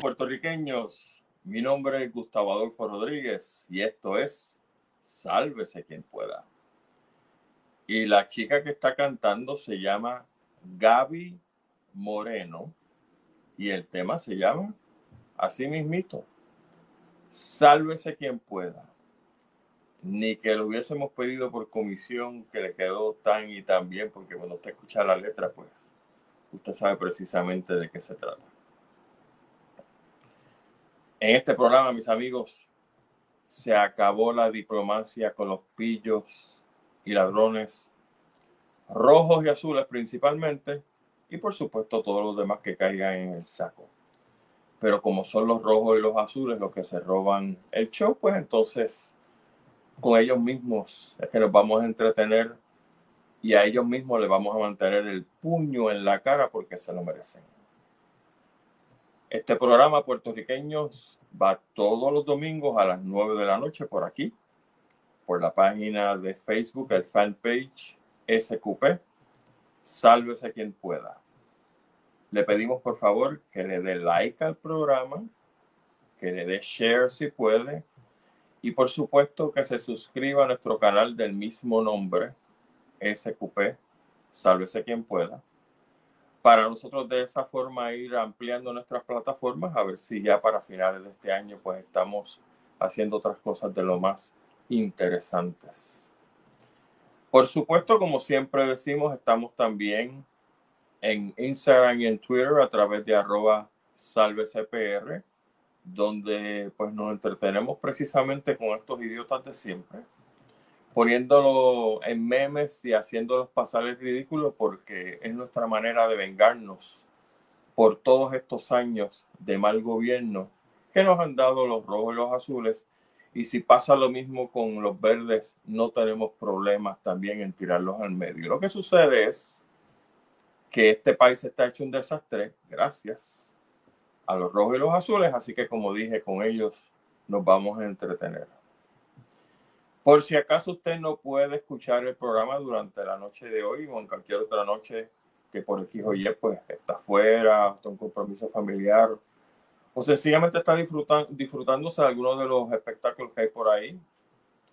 puertorriqueños. Mi nombre es Gustavo Adolfo Rodríguez y esto es Sálvese quien pueda. Y la chica que está cantando se llama Gaby Moreno y el tema se llama así mismito. Sálvese quien pueda. Ni que lo hubiésemos pedido por comisión que le quedó tan y tan bien, porque cuando usted escucha la letra, pues usted sabe precisamente de qué se trata. En este programa, mis amigos, se acabó la diplomacia con los pillos y ladrones rojos y azules principalmente, y por supuesto todos los demás que caigan en el saco. Pero como son los rojos y los azules los que se roban el show, pues entonces con ellos mismos es que nos vamos a entretener y a ellos mismos les vamos a mantener el puño en la cara porque se lo merecen. Este programa puertorriqueños va todos los domingos a las 9 de la noche por aquí, por la página de Facebook, el fanpage SQP. Sálvese quien pueda. Le pedimos por favor que le dé like al programa, que le dé share si puede y por supuesto que se suscriba a nuestro canal del mismo nombre, SQP. Sálvese quien pueda para nosotros de esa forma ir ampliando nuestras plataformas, a ver si ya para finales de este año pues estamos haciendo otras cosas de lo más interesantes. Por supuesto, como siempre decimos, estamos también en Instagram y en Twitter a través de arroba salvecpr, donde pues nos entretenemos precisamente con estos idiotas de siempre poniéndolo en memes y haciéndolos pasar el ridículo porque es nuestra manera de vengarnos por todos estos años de mal gobierno que nos han dado los rojos y los azules. Y si pasa lo mismo con los verdes, no tenemos problemas también en tirarlos al medio. Lo que sucede es que este país está hecho un desastre gracias a los rojos y los azules, así que como dije, con ellos nos vamos a entretener. Por si acaso usted no puede escuchar el programa durante la noche de hoy o en cualquier otra noche que por X o Y pues está afuera, está un compromiso familiar o sencillamente está disfrutando, disfrutándose de algunos de los espectáculos que hay por ahí,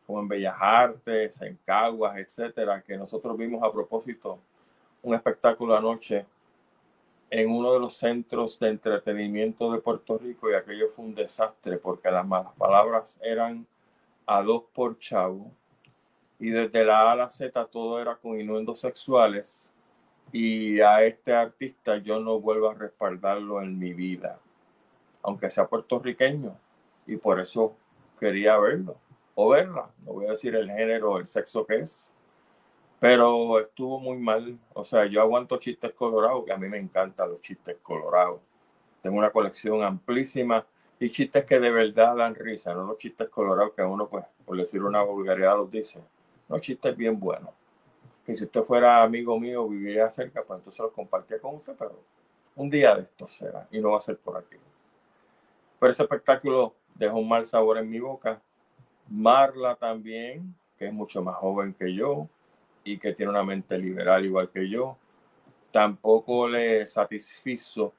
como en Bellas Artes, en Caguas, etcétera, que nosotros vimos a propósito un espectáculo anoche en uno de los centros de entretenimiento de Puerto Rico y aquello fue un desastre porque las malas palabras eran a dos por chavo. Y desde la A a la Z todo era con inuendos sexuales. Y a este artista yo no vuelvo a respaldarlo en mi vida, aunque sea puertorriqueño. Y por eso quería verlo o verla. No voy a decir el género, el sexo que es. Pero estuvo muy mal. O sea, yo aguanto chistes colorados, que a mí me encantan los chistes colorados. Tengo una colección amplísima y chistes que de verdad dan risa, no los chistes colorados que uno, pues, por decir una vulgaridad, los dice. No chistes bien buenos. Que si usted fuera amigo mío, viviría cerca, pues entonces los compartía con usted, pero un día de esto será, y no va a ser por aquí. Pero ese espectáculo dejó un mal sabor en mi boca. Marla también, que es mucho más joven que yo y que tiene una mente liberal igual que yo, tampoco le satisfizo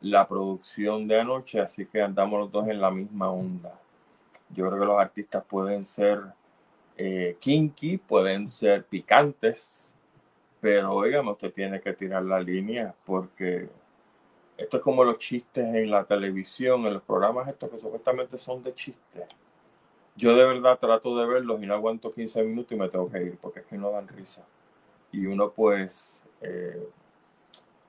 la producción de anoche, así que andamos los dos en la misma onda. Yo creo que los artistas pueden ser eh, kinky, pueden ser picantes, pero oígame, usted tiene que tirar la línea porque esto es como los chistes en la televisión, en los programas estos que supuestamente son de chistes. Yo de verdad trato de verlos y no aguanto 15 minutos y me tengo que ir porque es que no dan risa. Y uno pues eh,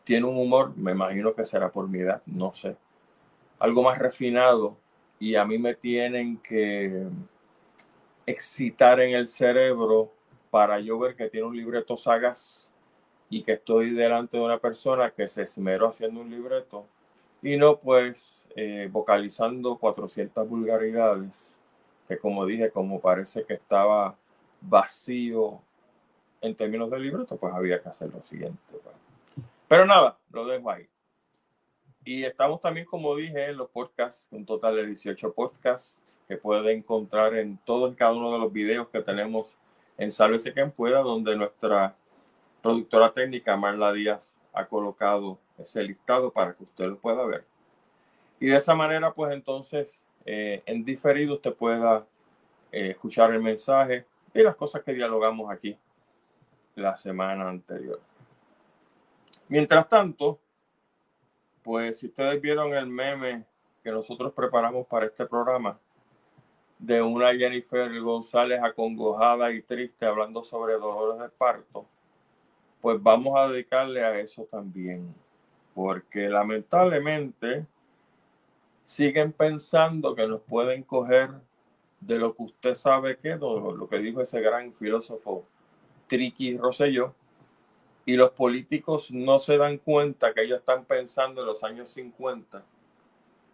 tiene un humor, me imagino que será por mi edad, no sé, algo más refinado y a mí me tienen que excitar en el cerebro para yo ver que tiene un libreto sagaz y que estoy delante de una persona que se esmeró haciendo un libreto y no pues eh, vocalizando 400 vulgaridades que como dije, como parece que estaba vacío en términos de libreto, pues había que hacer lo siguiente. Pues. Pero nada, lo dejo ahí. Y estamos también, como dije, en los podcasts, un total de 18 podcasts que puede encontrar en todos y cada uno de los videos que tenemos en Sálvese quien pueda, donde nuestra productora técnica, Marla Díaz, ha colocado ese listado para que usted lo pueda ver. Y de esa manera, pues entonces, eh, en diferido usted pueda eh, escuchar el mensaje y las cosas que dialogamos aquí la semana anterior. Mientras tanto, pues si ustedes vieron el meme que nosotros preparamos para este programa de una Jennifer González acongojada y triste hablando sobre dolores de parto, pues vamos a dedicarle a eso también, porque lamentablemente siguen pensando que nos pueden coger de lo que usted sabe que, lo que dijo ese gran filósofo Triqui Rosselló, y los políticos no se dan cuenta que ellos están pensando en los años 50,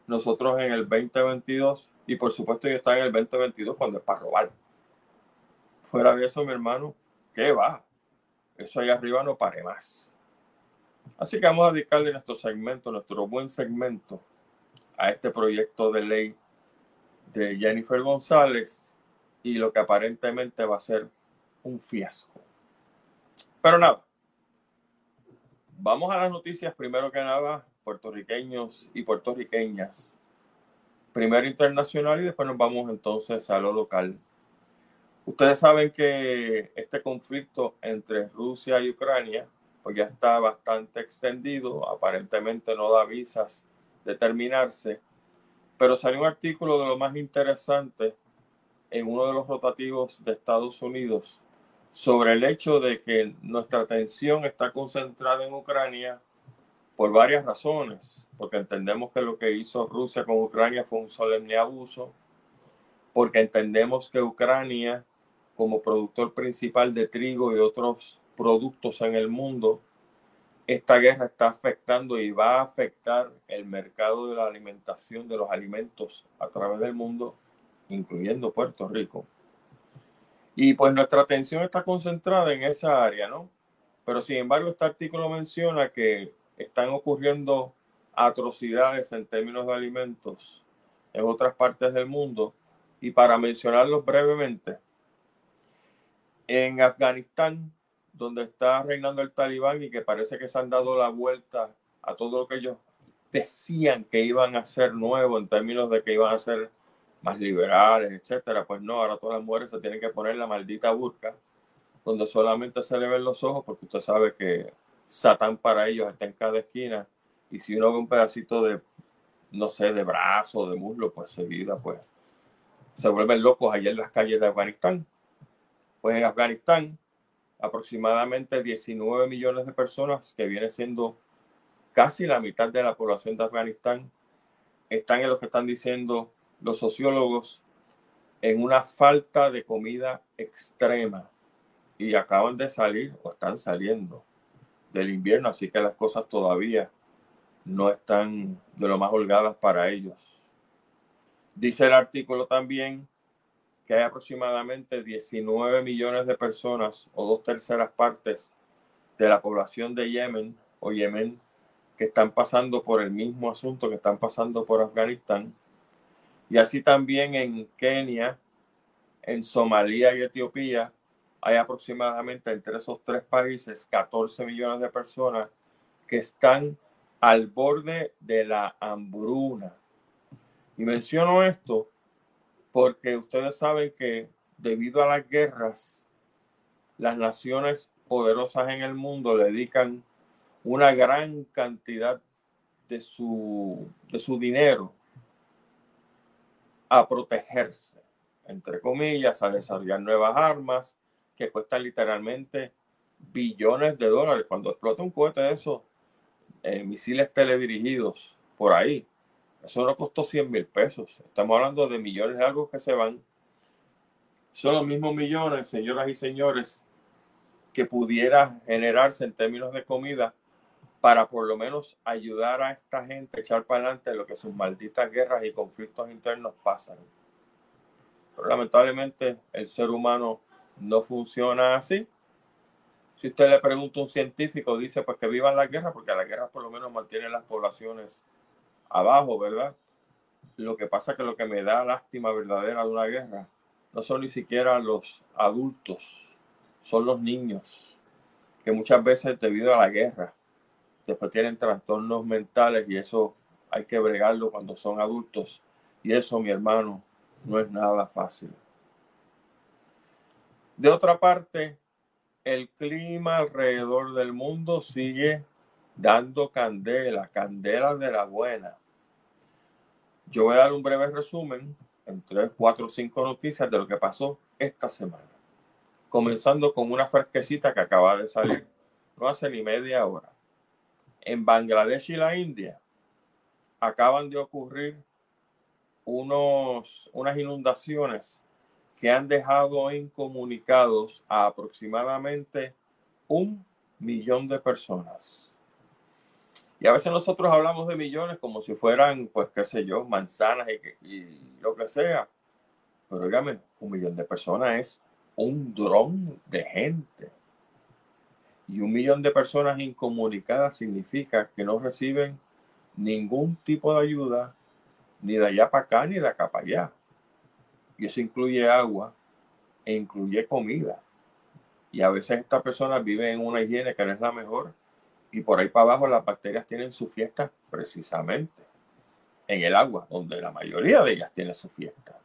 nosotros en el 2022, y por supuesto ellos están en el 2022 cuando es para robar. Fuera de eso, mi hermano, ¿qué va? Eso ahí arriba no pare más. Así que vamos a dedicarle nuestro segmento, nuestro buen segmento, a este proyecto de ley de Jennifer González y lo que aparentemente va a ser un fiasco. Pero nada, vamos a las noticias primero que nada, puertorriqueños y puertorriqueñas. Primero internacional y después nos vamos entonces a lo local. Ustedes saben que este conflicto entre Rusia y Ucrania pues ya está bastante extendido, aparentemente no da visas de terminarse, pero salió un artículo de lo más interesante en uno de los rotativos de Estados Unidos sobre el hecho de que nuestra atención está concentrada en Ucrania por varias razones, porque entendemos que lo que hizo Rusia con Ucrania fue un solemne abuso, porque entendemos que Ucrania como productor principal de trigo y otros productos en el mundo, esta guerra está afectando y va a afectar el mercado de la alimentación de los alimentos a través del mundo, incluyendo Puerto Rico. Y pues nuestra atención está concentrada en esa área, ¿no? Pero sin embargo, este artículo menciona que están ocurriendo atrocidades en términos de alimentos en otras partes del mundo. Y para mencionarlos brevemente, en Afganistán, donde está reinando el talibán y que parece que se han dado la vuelta a todo lo que ellos decían que iban a ser nuevo en términos de que iban a ser más liberales, etcétera, pues no, ahora todas las mujeres se tienen que poner la maldita burka, donde solamente se le ven los ojos, porque usted sabe que Satán para ellos está en cada esquina, y si uno ve un pedacito de, no sé, de brazo, de muslo, pues seguida, pues se vuelven locos allá en las calles de Afganistán. Pues en Afganistán, aproximadamente 19 millones de personas, que viene siendo casi la mitad de la población de Afganistán, están en lo que están diciendo los sociólogos en una falta de comida extrema y acaban de salir o están saliendo del invierno, así que las cosas todavía no están de lo más holgadas para ellos. Dice el artículo también que hay aproximadamente 19 millones de personas o dos terceras partes de la población de Yemen o Yemen que están pasando por el mismo asunto que están pasando por Afganistán. Y así también en Kenia, en Somalia y Etiopía hay aproximadamente entre esos tres países 14 millones de personas que están al borde de la hambruna. Y menciono esto porque ustedes saben que debido a las guerras, las naciones poderosas en el mundo dedican una gran cantidad de su, de su dinero a protegerse, entre comillas, a desarrollar nuevas armas que cuestan literalmente billones de dólares. Cuando explota un cohete de esos, eh, misiles teledirigidos por ahí, eso no costó 100 mil pesos. Estamos hablando de millones de algo que se van. Son los mismos millones, señoras y señores, que pudiera generarse en términos de comida para por lo menos ayudar a esta gente a echar para adelante lo que sus malditas guerras y conflictos internos pasan. Pero lamentablemente el ser humano no funciona así. Si usted le pregunta a un científico, dice pues que vivan la guerra, porque la guerra por lo menos mantiene las poblaciones abajo, ¿verdad? Lo que pasa que lo que me da lástima verdadera de una guerra no son ni siquiera los adultos, son los niños, que muchas veces debido a la guerra, después tienen trastornos mentales y eso hay que bregarlo cuando son adultos. Y eso, mi hermano, no es nada fácil. De otra parte, el clima alrededor del mundo sigue dando candela, candela de la buena. Yo voy a dar un breve resumen en tres, cuatro cinco noticias de lo que pasó esta semana. Comenzando con una fresquecita que acaba de salir no hace ni media hora. En Bangladesh y la India acaban de ocurrir unos, unas inundaciones que han dejado incomunicados a aproximadamente un millón de personas. Y a veces nosotros hablamos de millones como si fueran, pues, qué sé yo, manzanas y, lo que sea. Pero dígame, un millón de personas es un dron de gente. Y un millón de personas incomunicadas significa que no reciben ningún tipo de ayuda, ni de allá para acá, ni de acá para allá. Y eso incluye agua e incluye comida. Y a veces estas personas viven en una higiene que no es la mejor. Y por ahí para abajo las bacterias tienen su fiesta precisamente en el agua, donde la mayoría de ellas tiene su fiesta.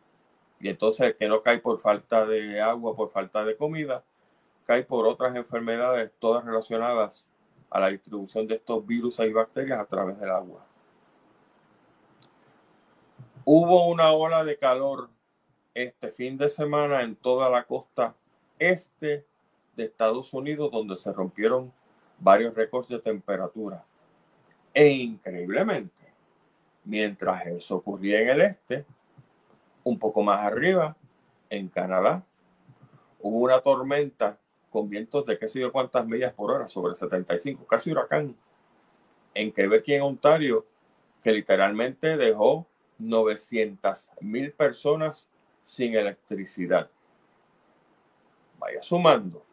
Y entonces que no cae por falta de agua, por falta de comida, cae por otras enfermedades, todas relacionadas a la distribución de estos virus y bacterias a través del agua. Hubo una ola de calor este fin de semana en toda la costa este de Estados Unidos, donde se rompieron varios récords de temperatura. E increíblemente, mientras eso ocurría en el este, un poco más arriba, en Canadá, hubo una tormenta con vientos de qué sé yo cuántas millas por hora, sobre 75, casi huracán, en Quebec y en Ontario, que literalmente dejó 900 mil personas sin electricidad. Vaya sumando.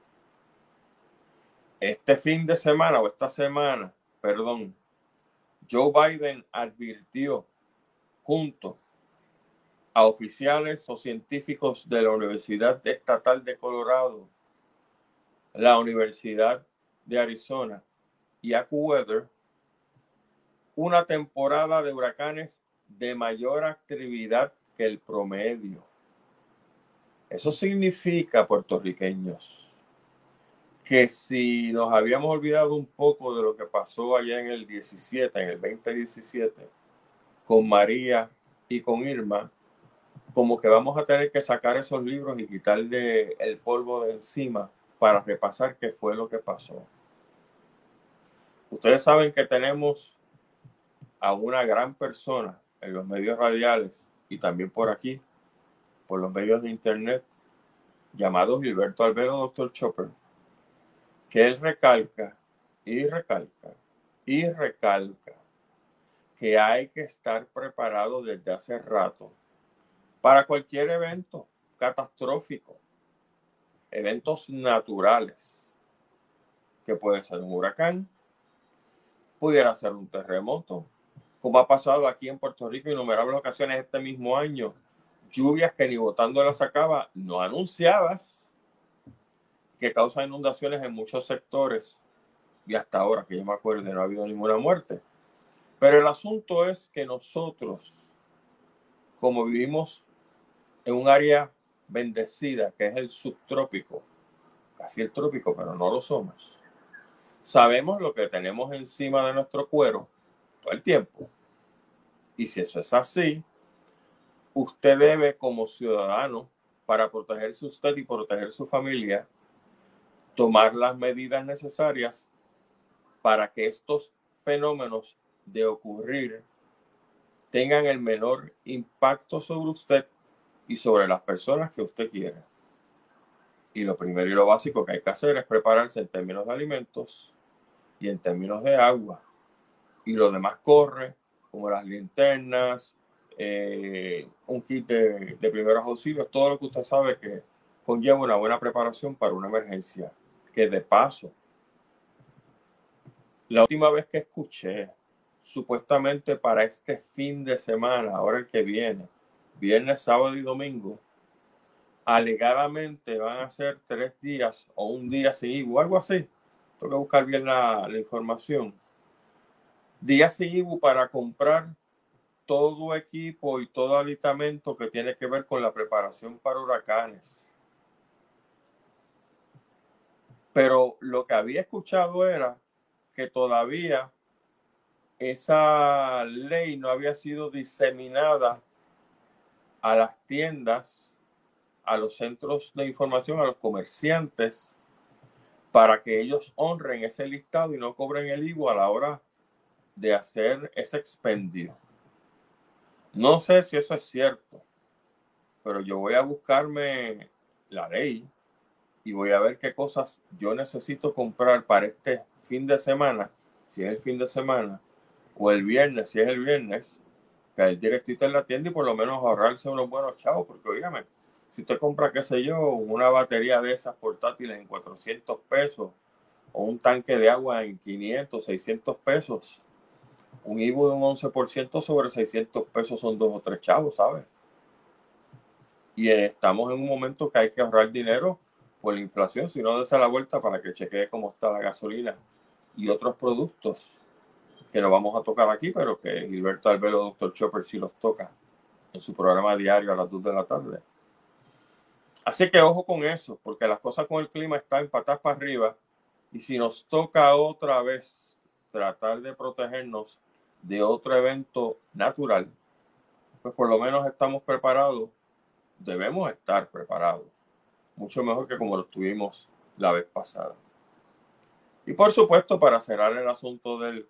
Este fin de semana o esta semana, perdón, Joe Biden advirtió junto a oficiales o científicos de la Universidad Estatal de Colorado, la Universidad de Arizona y AccuWeather, una temporada de huracanes de mayor actividad que el promedio. Eso significa, puertorriqueños, que si nos habíamos olvidado un poco de lo que pasó allá en el 17, en el 2017, con María y con Irma, como que vamos a tener que sacar esos libros y quitarle el polvo de encima para repasar qué fue lo que pasó. Ustedes saben que tenemos a una gran persona en los medios radiales y también por aquí, por los medios de internet, llamado Gilberto Alberto Dr. Chopper, que él recalca y recalca y recalca que hay que estar preparado desde hace rato para cualquier evento catastrófico, eventos naturales, que puede ser un huracán, pudiera ser un terremoto, como ha pasado aquí en Puerto Rico innumerables ocasiones este mismo año, lluvias que ni votando las sacaba, no anunciadas, que causan inundaciones en muchos sectores, y hasta ahora que yo me acuerdo no ha habido ninguna muerte. Pero el asunto es que nosotros, como vivimos en un área bendecida, que es el subtrópico, casi el trópico, pero no lo somos, sabemos lo que tenemos encima de nuestro cuero todo el tiempo. Y si eso es así, usted debe como ciudadano, para protegerse usted y proteger su familia, tomar las medidas necesarias para que estos fenómenos de ocurrir tengan el menor impacto sobre usted y sobre las personas que usted quiere. Y lo primero y lo básico que hay que hacer es prepararse en términos de alimentos y en términos de agua. Y lo demás corre, como las linternas, eh, un kit de, de primeros auxilios, todo lo que usted sabe que conlleva una buena preparación para una emergencia. Que de paso, la última vez que escuché, supuestamente para este fin de semana, ahora el que viene, viernes, sábado y domingo, alegadamente van a ser tres días o un día IBU, algo así. Tengo que buscar bien la, la información. Días IBU para comprar todo equipo y todo aditamento que tiene que ver con la preparación para huracanes. Pero lo que había escuchado era que todavía esa ley no había sido diseminada a las tiendas, a los centros de información, a los comerciantes, para que ellos honren ese listado y no cobren el IVU a la hora de hacer ese expendio. No sé si eso es cierto, pero yo voy a buscarme la ley y voy a ver qué cosas yo necesito comprar para este fin de semana, si es el fin de semana, o el viernes, si es el viernes, el directito en la tienda y por lo menos ahorrarse unos buenos chavos, porque oígame, si usted compra, qué sé yo, una batería de esas portátiles en 400 pesos, o un tanque de agua en 500, 600 pesos, un IVU de un 11% sobre 600 pesos son dos o tres chavos, ¿sabes? Y estamos en un momento que hay que ahorrar dinero por la inflación, si no, dése la vuelta para que chequee cómo está la gasolina y otros productos que no vamos a tocar aquí, pero que Gilberto Albelo, Doctor Chopper, sí los toca en su programa diario a las 2 de la tarde. Así que ojo con eso, porque las cosas con el clima están patas para arriba y si nos toca otra vez tratar de protegernos de otro evento natural, pues por lo menos estamos preparados, debemos estar preparados, mucho mejor que como lo estuvimos la vez pasada. Y por supuesto, para cerrar el asunto del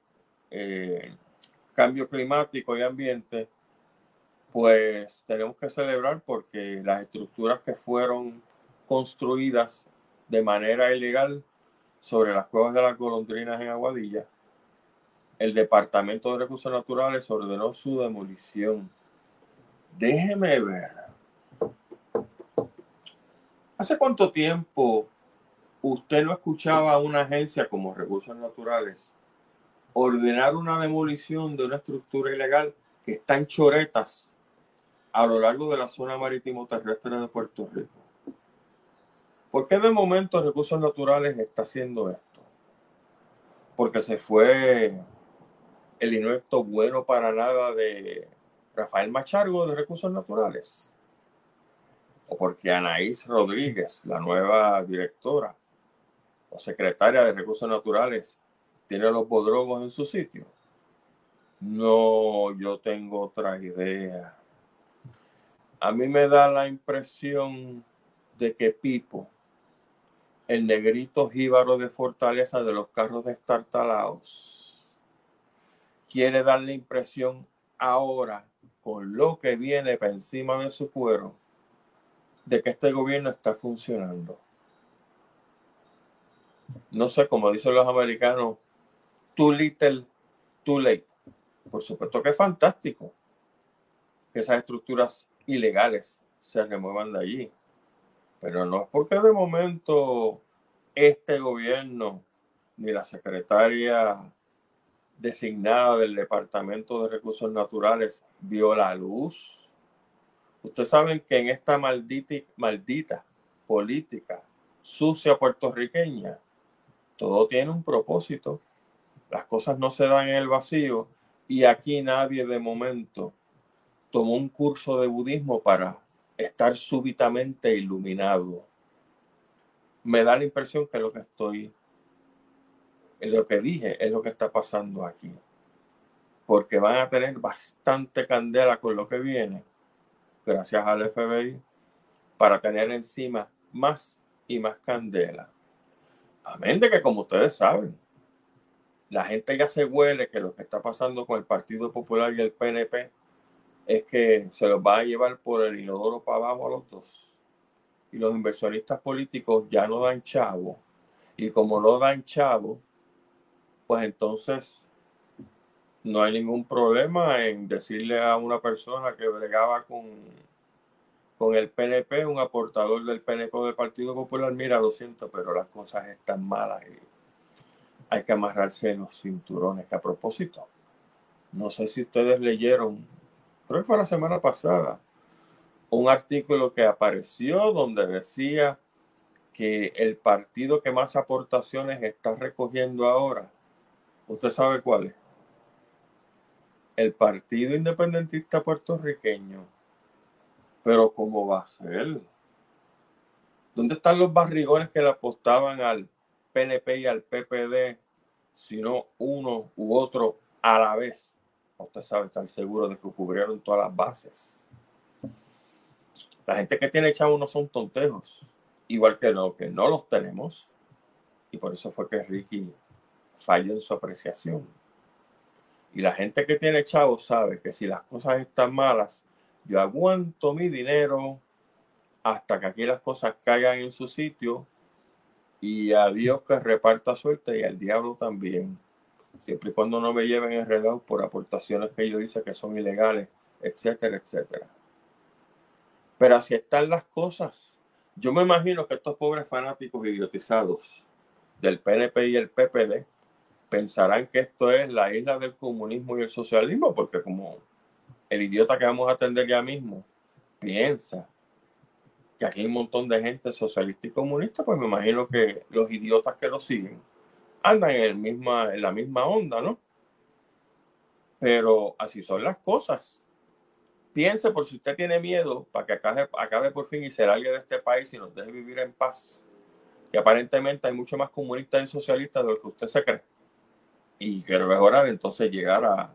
eh, cambio climático y ambiente, pues tenemos que celebrar porque las estructuras que fueron construidas de manera ilegal sobre las cuevas de las golondrinas en Aguadilla, el Departamento de Recursos Naturales ordenó su demolición. Déjeme ver. ¿Hace cuánto tiempo usted no escuchaba a una agencia como Recursos Naturales ordenar una demolición de una estructura ilegal que está en choretas a lo largo de la zona marítimo terrestre de Puerto Rico. ¿Por qué de momento Recursos Naturales está haciendo esto? Porque se fue el inuesto bueno para nada de Rafael Machargo de Recursos Naturales. O porque Anaís Rodríguez, la nueva directora o secretaria de Recursos Naturales, tiene los bodrogos en su sitio. No, yo tengo otra idea. A mí me da la impresión de que Pipo, el negrito jíbaro de fortaleza de los carros destartalados, quiere dar la impresión ahora, con lo que viene por encima de su cuero, de que este gobierno está funcionando. No sé, como dicen los americanos, too little, too late. Por supuesto que es fantástico que esas estructuras ilegales se remuevan de allí. Pero no es porque de momento este gobierno ni la secretaria designada del Departamento de Recursos Naturales vio la luz. Ustedes saben que en esta maldita, maldita política sucia puertorriqueña, todo tiene un propósito las cosas no se dan en el vacío y aquí nadie de momento tomó un curso de budismo para estar súbitamente iluminado. Me da la impresión que lo que estoy, lo que dije es lo que está pasando aquí. Porque van a tener bastante candela con lo que viene, gracias al FBI, para tener encima más y más candela. Amén de que como ustedes saben, la gente ya se huele que lo que está pasando con el Partido Popular y el PNP es que se los va a llevar por el inodoro para abajo a los dos. Y los inversionistas políticos ya no dan chavo. Y como no dan chavo, pues entonces no hay ningún problema en decirle a una persona que bregaba con, con el PNP, un aportador del PNP del Partido Popular, mira, lo siento, pero las cosas están malas y hay que amarrarse los cinturones. Que a propósito, no sé si ustedes leyeron, creo que fue la semana pasada, un artículo que apareció donde decía que el partido que más aportaciones está recogiendo ahora, ¿usted sabe cuál es? el Partido Independentista Puertorriqueño. Pero ¿cómo va a ser? ¿Dónde están los barrigones que le apostaban al PNP y al PPD, sino uno u otro a la vez? Usted sabe, estar seguro de que cubrieron todas las bases. La gente que tiene chavos no son tontejos, igual que lo que no los tenemos. Y por eso fue que Ricky falló en su apreciación. Y la gente que tiene chavos sabe que si las cosas están malas, yo aguanto mi dinero hasta que aquí las cosas caigan en su sitio y a Dios que reparta suerte y al diablo también. Siempre y cuando no me lleven enredado por aportaciones que yo hice que son ilegales, etcétera, etcétera. Pero así están las cosas. Yo me imagino que estos pobres fanáticos idiotizados del PNP y el PPD pensarán que esto es la isla del comunismo y el socialismo, porque como el idiota que vamos a atender ya mismo piensa que aquí hay un montón de gente socialista y comunista, pues me imagino que los idiotas que lo siguen andan en, el misma, en la misma onda, ¿no? Pero así son las cosas. Piense por si usted tiene miedo para que acabe, acabe por fin y se largue de este país y nos deje vivir en paz. Que aparentemente hay mucho más comunistas y socialistas de lo que usted se cree. Y que es hora de entonces llegar a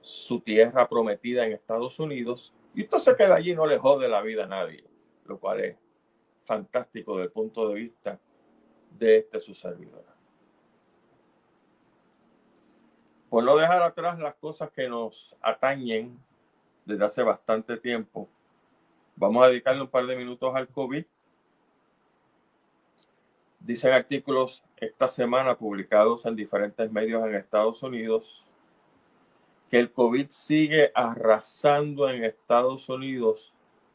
su tierra prometida en Estados Unidos. Y usted se queda allí y no le jode la vida a nadie lo cual es fantástico desde el punto de vista de este su servidor. Por no dejar atrás las cosas que nos atañen desde hace bastante tiempo, vamos a dedicarle un par de minutos al COVID. Dicen artículos esta semana publicados en diferentes medios en Estados Unidos que el COVID sigue arrasando en Estados Unidos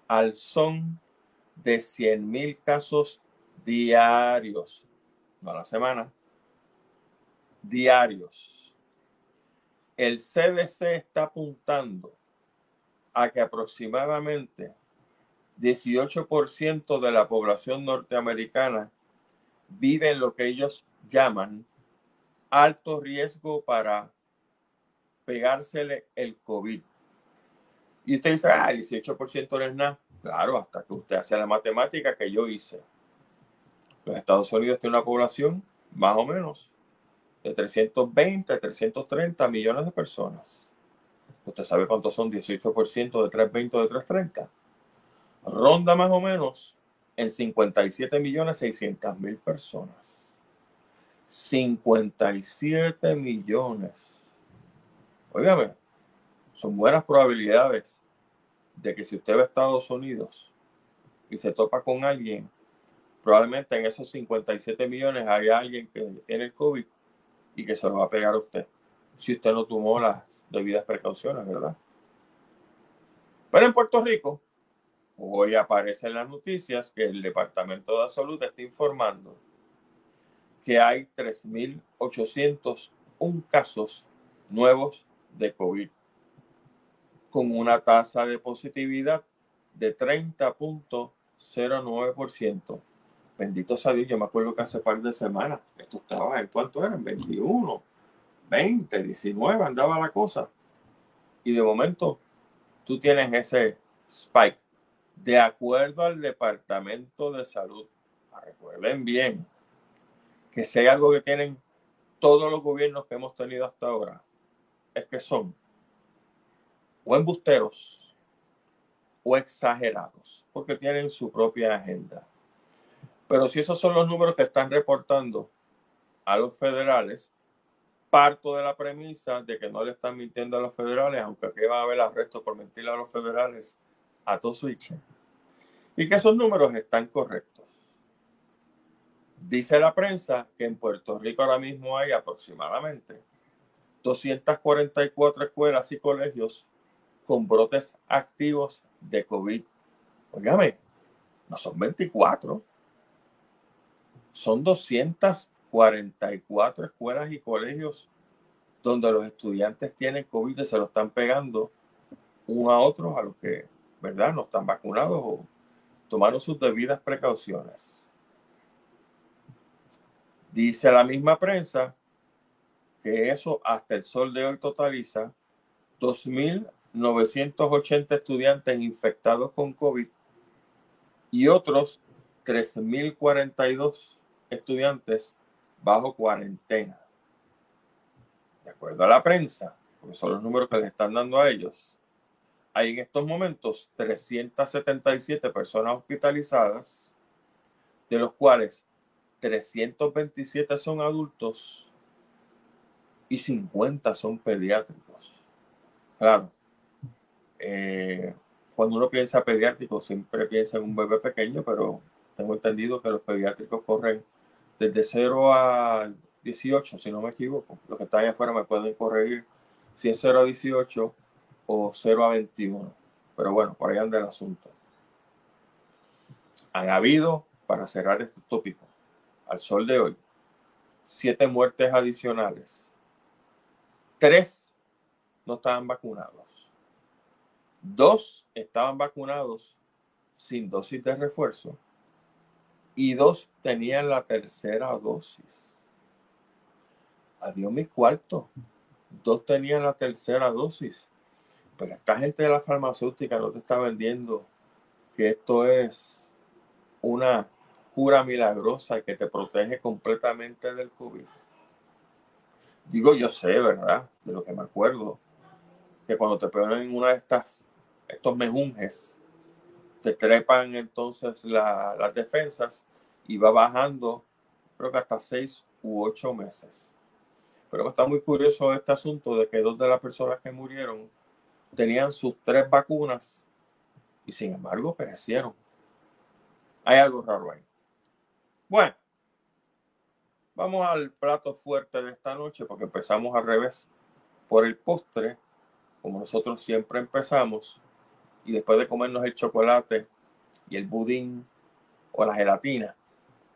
al son de 100 mil casos diarios, no a la semana, diarios. El CDC está apuntando a que aproximadamente 18% de la población norteamericana vive en lo que ellos llaman alto riesgo para pegársele el COVID. Y usted dice, ah, 18% no es nada. Claro, hasta que usted hace la matemática que yo hice. Los Estados Unidos tienen una población más o menos de 320 330 millones de personas. Usted sabe cuántos son 18% de 320 de 330. Ronda más o menos en 57 millones 600 mil personas. 57 millones. Óigame, son buenas probabilidades de que si usted va a Estados Unidos y se topa con alguien, probablemente en esos 57 millones hay alguien que tiene el COVID y que se lo va a pegar a usted. Si usted no tomó las debidas precauciones, ¿verdad? Pero en Puerto Rico, hoy aparece en las noticias que el Departamento de Salud está informando que hay 3.801 casos nuevos de COVID con una tasa de positividad de 30.09%. Bendito sea Dios, yo me acuerdo que hace par de semanas, esto estaba en cuánto eran, 21, 20, 19, andaba la cosa. Y de momento tú tienes ese spike. De acuerdo al Departamento de Salud, recuerden bien que si hay algo que tienen todos los gobiernos que hemos tenido hasta ahora, es que son o embusteros o exagerados, porque tienen su propia agenda. Pero si esos son los números que están reportando a los federales, parto de la premisa de que no le están mintiendo a los federales, aunque aquí va a haber arresto por mentir a los federales a todo switch. Y que esos números están correctos. Dice la prensa que en Puerto Rico ahora mismo hay aproximadamente 244 escuelas y colegios con brotes activos de COVID. Óigame, no son 24, son 244 escuelas y colegios donde los estudiantes tienen COVID y se lo están pegando uno a otro a los que, ¿verdad?, no están vacunados o tomaron sus debidas precauciones. Dice la misma prensa que eso hasta el sol de hoy totaliza 2.980 estudiantes infectados con COVID y otros 13.042 estudiantes bajo cuarentena. De acuerdo a la prensa, porque son los números que les están dando a ellos, hay en estos momentos 377 personas hospitalizadas, de los cuales 327 son adultos y 50 son pediátricos. Claro, eh, cuando uno piensa pediátrico siempre piensa en un bebé pequeño, pero tengo entendido que los pediátricos corren desde 0 a 18, si no me equivoco. Los que están ahí afuera me pueden corregir si es 0 a 18 o 0 a 21. Pero bueno, por ahí anda el asunto. Han habido, para cerrar este tópico, al sol de hoy, siete muertes adicionales. Tres no estaban vacunados. Dos estaban vacunados sin dosis de refuerzo y dos tenían la tercera dosis. Adiós mis cuartos. Dos tenían la tercera dosis. Pero esta gente de la farmacéutica no te está vendiendo que esto es una cura milagrosa que te protege completamente del COVID. Digo, yo sé, ¿verdad? De lo que me acuerdo, que cuando te ponen una de estas, estos mejunjes, te trepan entonces las defensas y va bajando, creo que hasta seis u ocho meses. Pero está muy curioso este asunto de que dos de las personas que murieron tenían sus tres vacunas y sin embargo perecieron. Hay algo raro ahí. Bueno, vamos al plato fuerte de esta noche porque empezamos al revés por el postre, como nosotros siempre empezamos, y después de comernos el chocolate y el budín o la gelatina,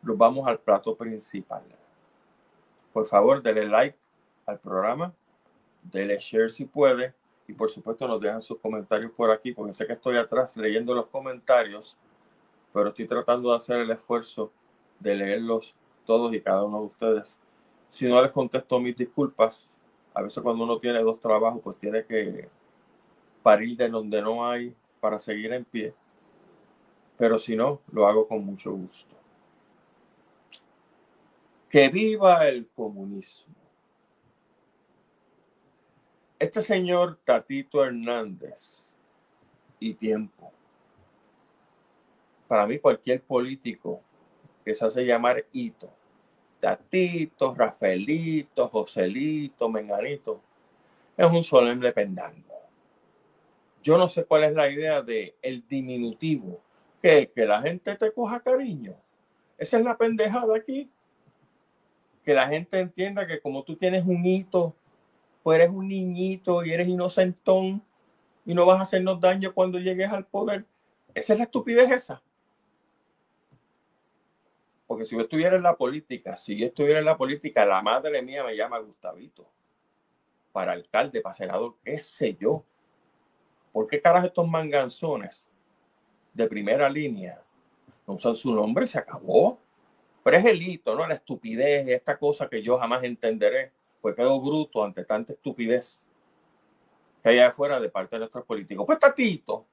nos vamos al plato principal. Por favor, denle like al programa, denle share si puede y por supuesto nos dejan sus comentarios por aquí, porque sé que estoy atrás leyendo los comentarios, pero estoy tratando de hacer el esfuerzo de leerlos todos y cada uno de ustedes. Si no les contesto mis disculpas, a veces cuando uno tiene dos trabajos, pues tiene que parir de donde no hay para seguir en pie. Pero si no, lo hago con mucho gusto. Que viva el comunismo. Este señor Tatito Hernández y tiempo. Para mí cualquier político que se hace llamar Hito, Tatito, Rafaelito, Joselito, Menganito, es un solemne pendango. Yo no sé cuál es la idea de el diminutivo, que, que la gente te coja cariño. Esa es la pendejada aquí que la gente entienda que como tú tienes un hito, pues eres un niñito y eres inocentón y no vas a hacernos daño cuando llegues al poder. Esa es la estupidez esa. Porque si yo estuviera en la política, si yo estuviera en la política, la madre mía me llama Gustavito. Para alcalde, para senador, qué sé yo. ¿Por qué caras estos manganzones de primera línea no usan su nombre se acabó? Pero es el hito, ¿no? La estupidez, esta cosa que yo jamás entenderé, pues quedo bruto ante tanta estupidez que hay afuera de parte de nuestros políticos. Pues Tatito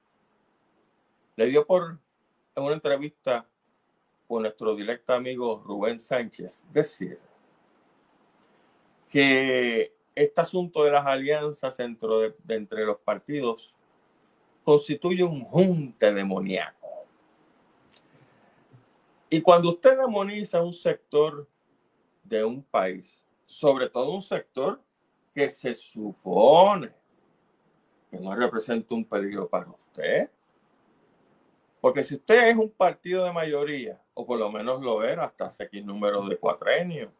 le dio por, en una entrevista con nuestro directo amigo Rubén Sánchez, decir que este asunto de las alianzas dentro de, entre los partidos constituye un junte demoníaco. Y cuando usted demoniza un sector de un país, sobre todo un sector que se supone que no representa un peligro para usted, porque si usted es un partido de mayoría, o por lo menos lo era hasta hace X número de cuatrenios,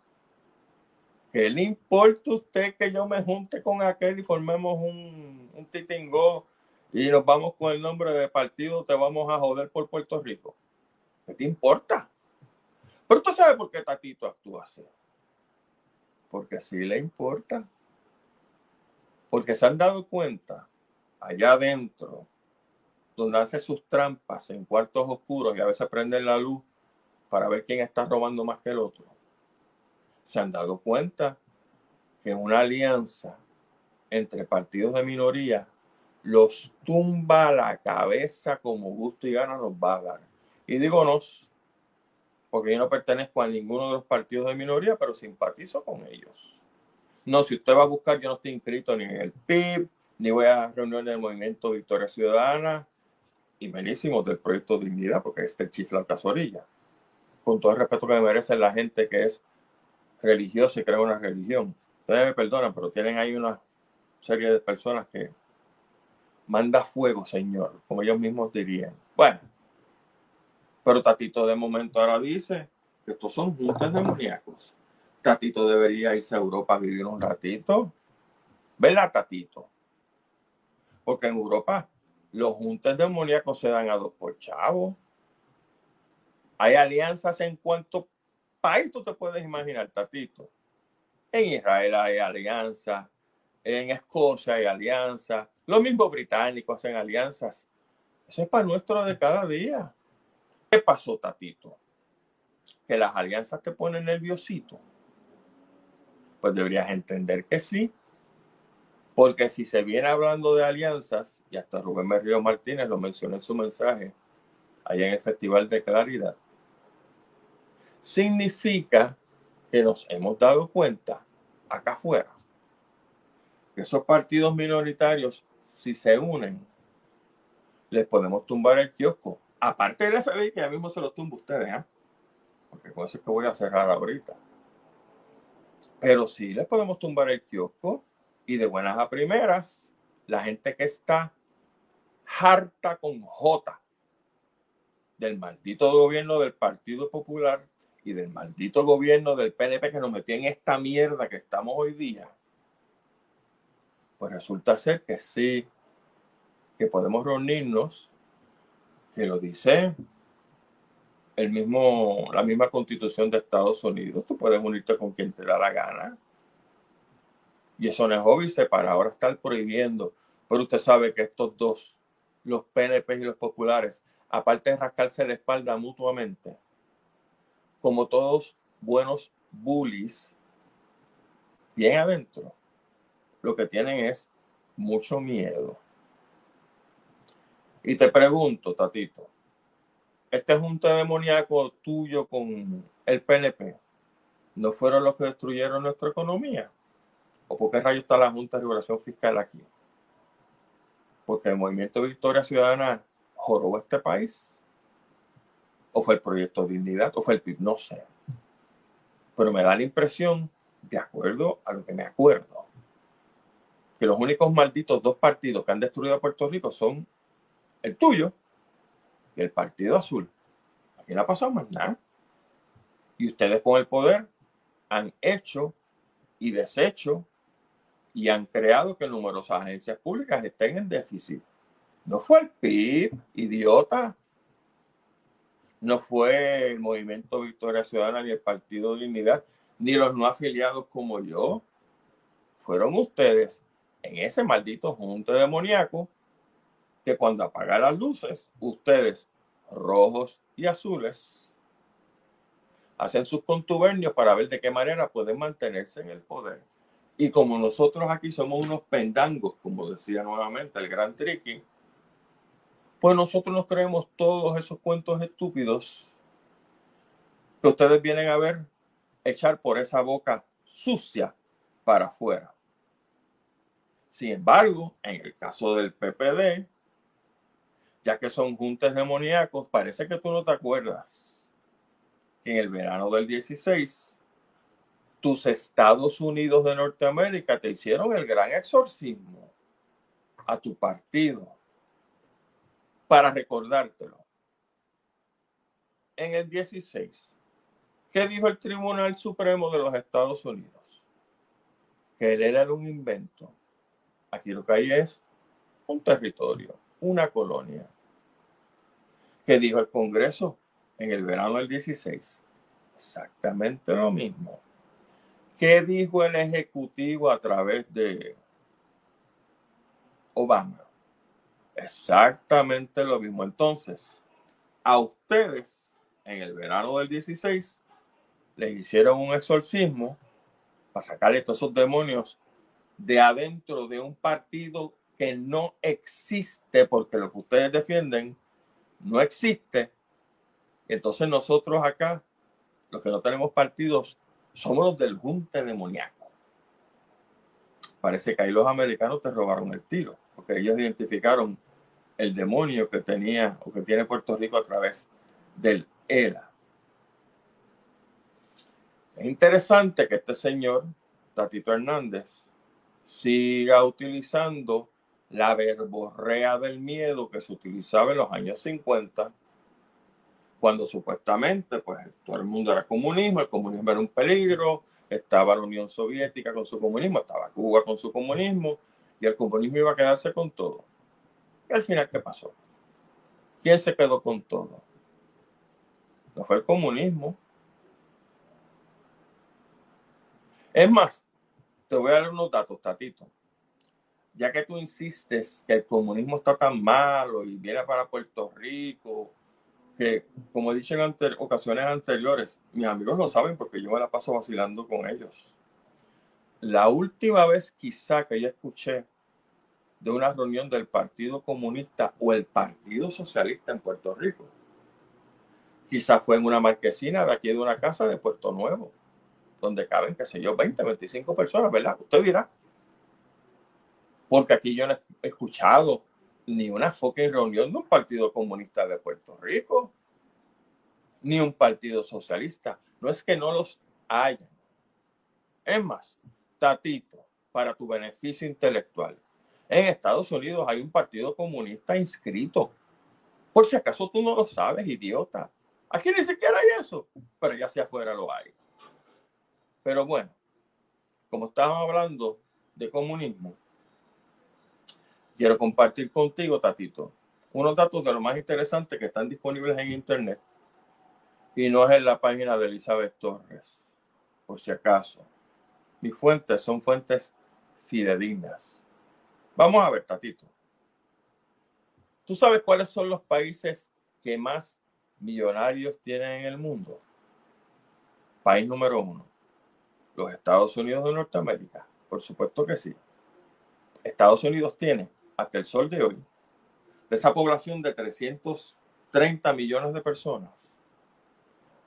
¿qué le importa a usted que yo me junte con aquel y formemos un, un titingó y nos vamos con el nombre de partido, te vamos a joder por Puerto Rico? ¿Qué te importa? Pero tú sabes por qué Tatito actúa así. Porque sí le importa. Porque se han dado cuenta allá adentro, donde hace sus trampas en cuartos oscuros y a veces prenden la luz para ver quién está robando más que el otro. Se han dado cuenta que una alianza entre partidos de minoría los tumba la cabeza como gusto y gana nos va a dar. Y digo nos, porque yo no pertenezco a ninguno de los partidos de minoría, pero simpatizo con ellos. No, si usted va a buscar, yo no estoy inscrito ni en el PIB, ni voy a reuniones del movimiento Victoria Ciudadana, y menísimos del proyecto Dignidad, porque este chifla casorilla. Con todo el respeto que me merece la gente que es religiosa y crea una religión. Ustedes me perdonan, pero tienen ahí una serie de personas que manda fuego, Señor, como ellos mismos dirían. Bueno, pero Tatito de momento ahora dice que estos son juntas demoníacos. Tatito debería irse a Europa a vivir un ratito. ¿Verdad, Tatito? Porque en Europa los juntes demoníacos se dan a dos por chavo. Hay alianzas en cuanto país tú te puedes imaginar, Tatito. En Israel hay alianzas, en Escocia hay alianzas, los mismos británicos hacen alianzas. Eso es para nuestro de cada día. ¿Qué pasó, Tatito? Que las alianzas te ponen nerviosito. Pues deberías entender que sí. Porque si se viene hablando de alianzas, y hasta Rubén Merrío Martínez lo mencionó en su mensaje, allá en el Festival de Claridad, significa que nos hemos dado cuenta acá afuera que esos partidos minoritarios, si se unen, les podemos tumbar el kiosco. Aparte del FBI, que ya mismo se lo tumba ustedes, ¿eh? porque con eso es que voy a cerrar ahorita. Pero sí les podemos tumbar el kiosco y de buenas a primeras, la gente que está harta con J del maldito gobierno del Partido Popular y del maldito gobierno del PNP que nos metió en esta mierda que estamos hoy día, pues resulta ser que sí, que podemos reunirnos, que lo dice el mismo, la misma constitución de Estados Unidos. Tú puedes unirte con quien te da la gana. Y eso no es obvio, para ahora estar prohibiendo. Pero usted sabe que estos dos, los PNP y los populares, aparte de rascarse la espalda mutuamente, como todos buenos bullies, bien adentro, lo que tienen es mucho miedo. Y te pregunto, Tatito, este junta demoníaco tuyo con el PNP, ¿no fueron los que destruyeron nuestra economía? ¿O por qué rayo está la Junta de Regulación Fiscal aquí? Porque el Movimiento Victoria Ciudadana jorobó este país. ¿O fue el Proyecto Dignidad? ¿O fue el PIB? No sé. Pero me da la impresión, de acuerdo a lo que me acuerdo, que los únicos malditos dos partidos que han destruido a Puerto Rico son el tuyo y el Partido Azul. Aquí no ha pasado más nada. Y ustedes con el poder han hecho y deshecho y han creado que numerosas agencias públicas estén en déficit. No fue el PIB, idiota. No fue el Movimiento Victoria Ciudadana ni el Partido Dignidad, ni los no afiliados como yo. Fueron ustedes en ese maldito junte demoníaco que cuando apaga las luces, ustedes rojos y azules hacen sus contubernios para ver de qué manera pueden mantenerse en el poder. Y como nosotros aquí somos unos pendangos, como decía nuevamente el gran Tricky, pues nosotros nos creemos todos esos cuentos estúpidos que ustedes vienen a ver echar por esa boca sucia para afuera. Sin embargo, en el caso del PPD, ya que son juntas demoníacos, parece que tú no te acuerdas que en el verano del 16, tus Estados Unidos de Norteamérica te hicieron el gran exorcismo a tu partido para recordártelo. En el 16, ¿qué dijo el Tribunal Supremo de los Estados Unidos? Que él era un invento Aquí lo que hay es un territorio, una colonia. ¿Qué dijo el Congreso en el verano del 16? Exactamente lo mismo. ¿Qué dijo el Ejecutivo a través de Obama? Exactamente lo mismo. Entonces, a ustedes en el verano del 16 les hicieron un exorcismo para sacarle todos esos demonios de adentro de un partido que no existe, porque lo que ustedes defienden no existe. Entonces nosotros acá, los que no tenemos partidos, somos los del junte demoníaco. Parece que ahí los americanos te robaron el tiro, porque ellos identificaron el demonio que tenía o que tiene Puerto Rico a través del ELA. Es interesante que este señor, Tatito Hernández, siga utilizando la verborrea del miedo que se utilizaba en los años 50, cuando supuestamente pues todo el mundo era comunismo, el comunismo era un peligro, estaba la Unión Soviética con su comunismo, estaba Cuba con su comunismo, y el comunismo iba a quedarse con todo. Y al final, ¿qué pasó? ¿Quién se quedó con todo? No fue el comunismo. Es más, te voy a dar unos datos, Tatito. Ya que tú insistes que el comunismo está tan malo y viene para Puerto Rico, que como he dicho en ocasiones anteriores, mis amigos lo saben porque yo me la paso vacilando con ellos. La última vez quizá que yo escuché de una reunión del Partido Comunista o el Partido Socialista en Puerto Rico. Quizá fue en una marquesina de aquí de una casa de Puerto Nuevo, donde caben, qué sé yo, 20, 25 personas, ¿verdad? Usted dirá. Porque aquí yo no he escuchado ni una fucking reunión de un Partido Comunista de Puerto Rico, ni un Partido Socialista. No es que no los haya. Es más, Tatito, para tu beneficio intelectual, en Estados Unidos hay un partido comunista inscrito. Por si acaso tú no lo sabes, idiota. Aquí ni siquiera hay eso, pero ya hacia afuera lo hay. Pero bueno, como estábamos hablando de comunismo, quiero compartir contigo, Tatito, unos datos de lo más interesantes que están disponibles en Internet y no es en la página de Elizabeth Torres, por si acaso. Mis fuentes son fuentes fidedignas. Vamos a ver, Tatito. ¿Tú sabes cuáles son los países que más millonarios tienen en el mundo? País número uno, los Estados Unidos de Norteamérica. Por supuesto que sí. Estados Unidos tiene, hasta el sol de hoy, de esa población de 330 millones de personas,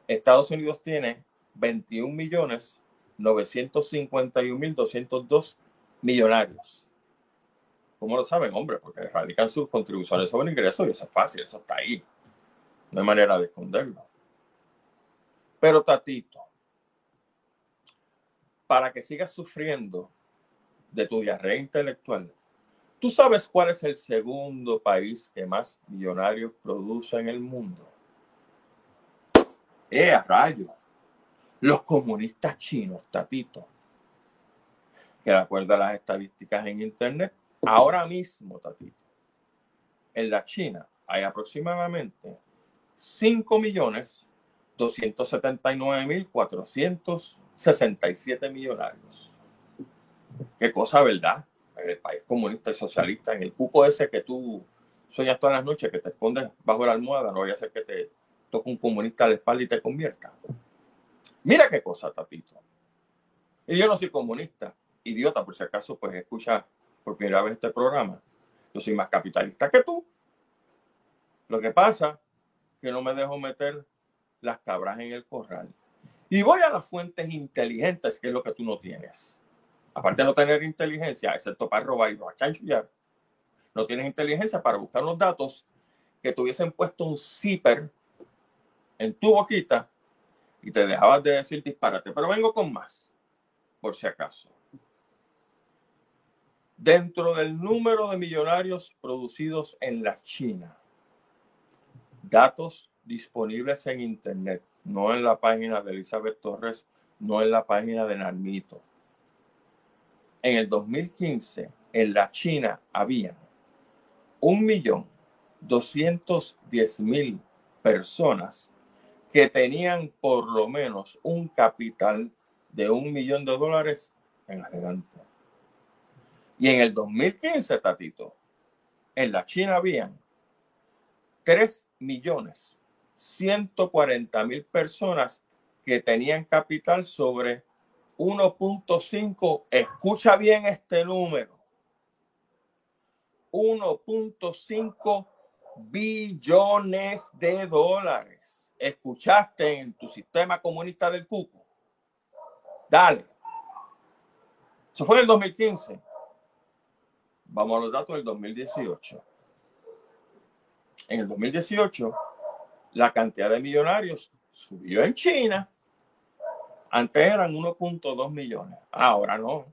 Estados Unidos tiene 21 millones 951 mil 202 millonarios. ¿Cómo lo saben, hombre? Porque radican sus contribuciones sobre ingresos y eso es fácil, eso está ahí. No hay manera de esconderlo. Pero Tatito, para que sigas sufriendo de tu diarrea intelectual. ¿Tú sabes cuál es el segundo país que más millonarios produce en el mundo? ¡Eh, rayo! Los comunistas chinos, Tatito. Que de acuerdo a las estadísticas en Internet, ahora mismo, Tatito, en la China hay aproximadamente 5 millones 279.400 67 millonarios. Qué cosa, ¿verdad? En el país comunista y socialista, en el cupo ese que tú sueñas todas las noches, que te escondes bajo la almohada, no vaya a ser que te toque un comunista a la espalda y te convierta. Mira qué cosa, Tapito. Y yo no soy comunista, idiota, por si acaso, pues escucha por primera vez este programa. Yo soy más capitalista que tú. Lo que pasa es que no me dejo meter las cabras en el corral. Y voy a las fuentes inteligentes, que es lo que tú no tienes. Aparte de no tener inteligencia, excepto para robar y chanchullar, no tienes inteligencia para buscar los datos que tuviesen puesto un zipper en tu boquita y te dejabas de decir disparate. Pero vengo con más, por si acaso. Dentro del número de millonarios producidos en la China, datos disponibles en Internet, no en la página de Elizabeth Torres, no en la página de Narmito. En el 2015, en la China había un millón mil personas que tenían por lo menos un capital de un millón de dólares en adelante. Y en el 2015, Tatito, en la China habían 3 millones 140 mil personas que tenían capital sobre 1.5, escucha bien este número, 1.5 billones de dólares. ¿Escuchaste en tu sistema comunista del cuco? Dale. Eso fue en el 2015. Vamos a los datos del 2018. En el 2018, la cantidad de millonarios subió en China. Antes eran 1.2 millones. Ahora no.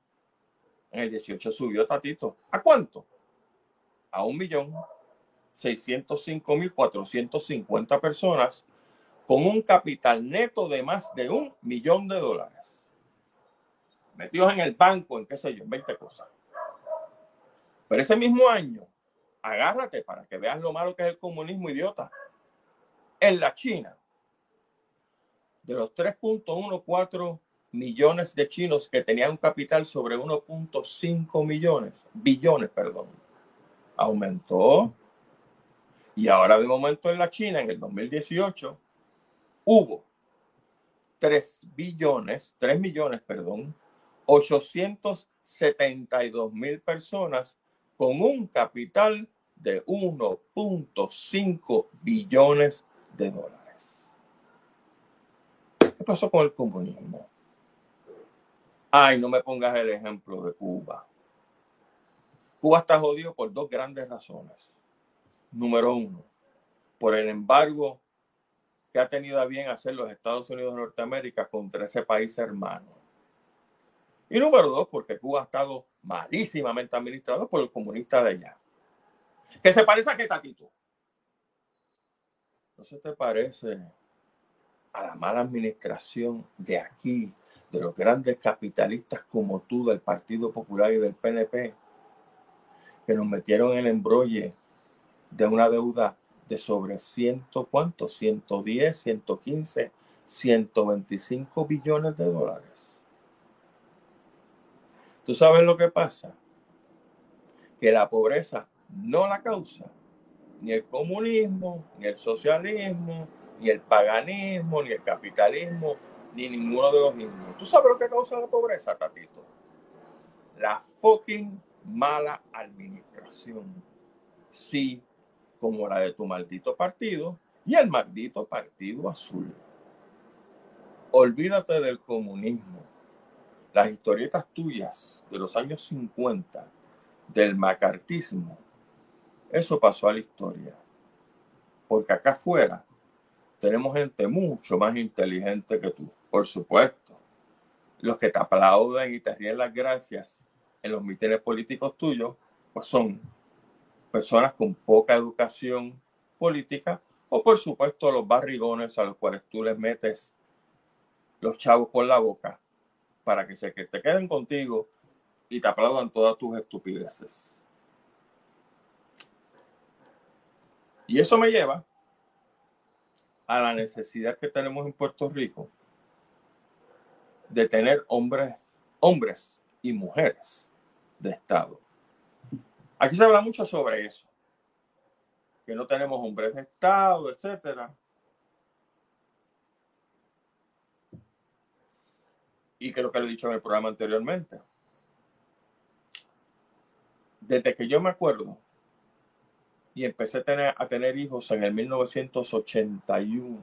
En el 18 subió Tatito. ¿A cuánto? A un millón. 605.450 personas con un capital neto de más de un millón de dólares. Metidos en el banco, en qué sé yo, 20 cosas. Pero ese mismo año, agárrate para que veas lo malo que es el comunismo idiota. En la China, de los 3.14 millones de chinos que tenían un capital sobre 1.5 millones, billones, perdón, aumentó. Y ahora de momento en la China, en el 2018, hubo 3 billones, 3 millones, perdón, 872 mil personas con un capital de 1.5 billones de dólares. ¿Qué pasó con el comunismo? Ay, no me pongas el ejemplo de Cuba. Cuba está jodido por dos grandes razones. Número uno, por el embargo que ha tenido a bien hacer los Estados Unidos de Norteamérica contra ese país hermano. Y número dos, porque Cuba ha estado malísimamente administrado por el comunista de allá. ¿Qué se parece a qué, Tatito? ¿No se te parece a la mala administración de aquí, de los grandes capitalistas como tú, del Partido Popular y del PNP, que nos metieron en el embrolle de una deuda de sobre ciento, ¿cuánto? 110, 115, 125 billones de dólares. ¿Tú sabes lo que pasa? Que la pobreza no la causa ni el comunismo, ni el socialismo, ni el paganismo, ni el capitalismo, ni ninguno de los mismos. ¿Tú sabes lo que causa la pobreza, Capito? La fucking mala administración. Sí, como la de tu maldito partido y el maldito partido azul. Olvídate del comunismo. Las historietas tuyas de los años 50, del macartismo, eso pasó a la historia. Porque acá afuera tenemos gente mucho más inteligente que tú, por supuesto. Los que te aplauden y te ríen las gracias en los mítines políticos tuyos, pues son personas con poca educación política o por supuesto los barrigones a los cuales tú les metes los chavos por la boca para que se que te queden contigo y te aplaudan todas tus estupideces. Y eso me lleva a la necesidad que tenemos en Puerto Rico de tener hombres, hombres y mujeres de Estado. Aquí se habla mucho sobre eso, que no tenemos hombres de Estado, etcétera. Y que lo que le he dicho en el programa anteriormente. Desde que yo me acuerdo y empecé a tener, a tener hijos en el 1981,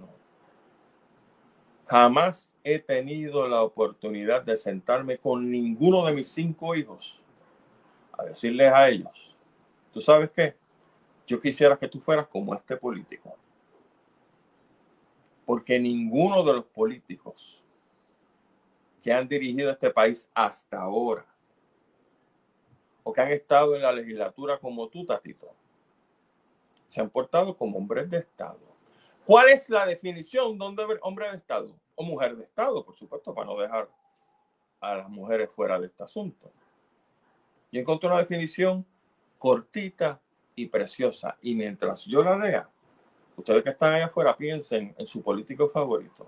jamás he tenido la oportunidad de sentarme con ninguno de mis cinco hijos a decirles a ellos, ¿tú sabes qué? Yo quisiera que tú fueras como este político. Porque ninguno de los políticos que han dirigido este país hasta ahora, o que han estado en la legislatura como tú, Tatito, se han portado como hombres de Estado. ¿Cuál es la definición de hombre de Estado? O mujer de Estado, por supuesto, para no dejar a las mujeres fuera de este asunto. Yo encontré una definición cortita y preciosa. Y mientras yo la lea, ustedes que están allá afuera piensen en su político favorito.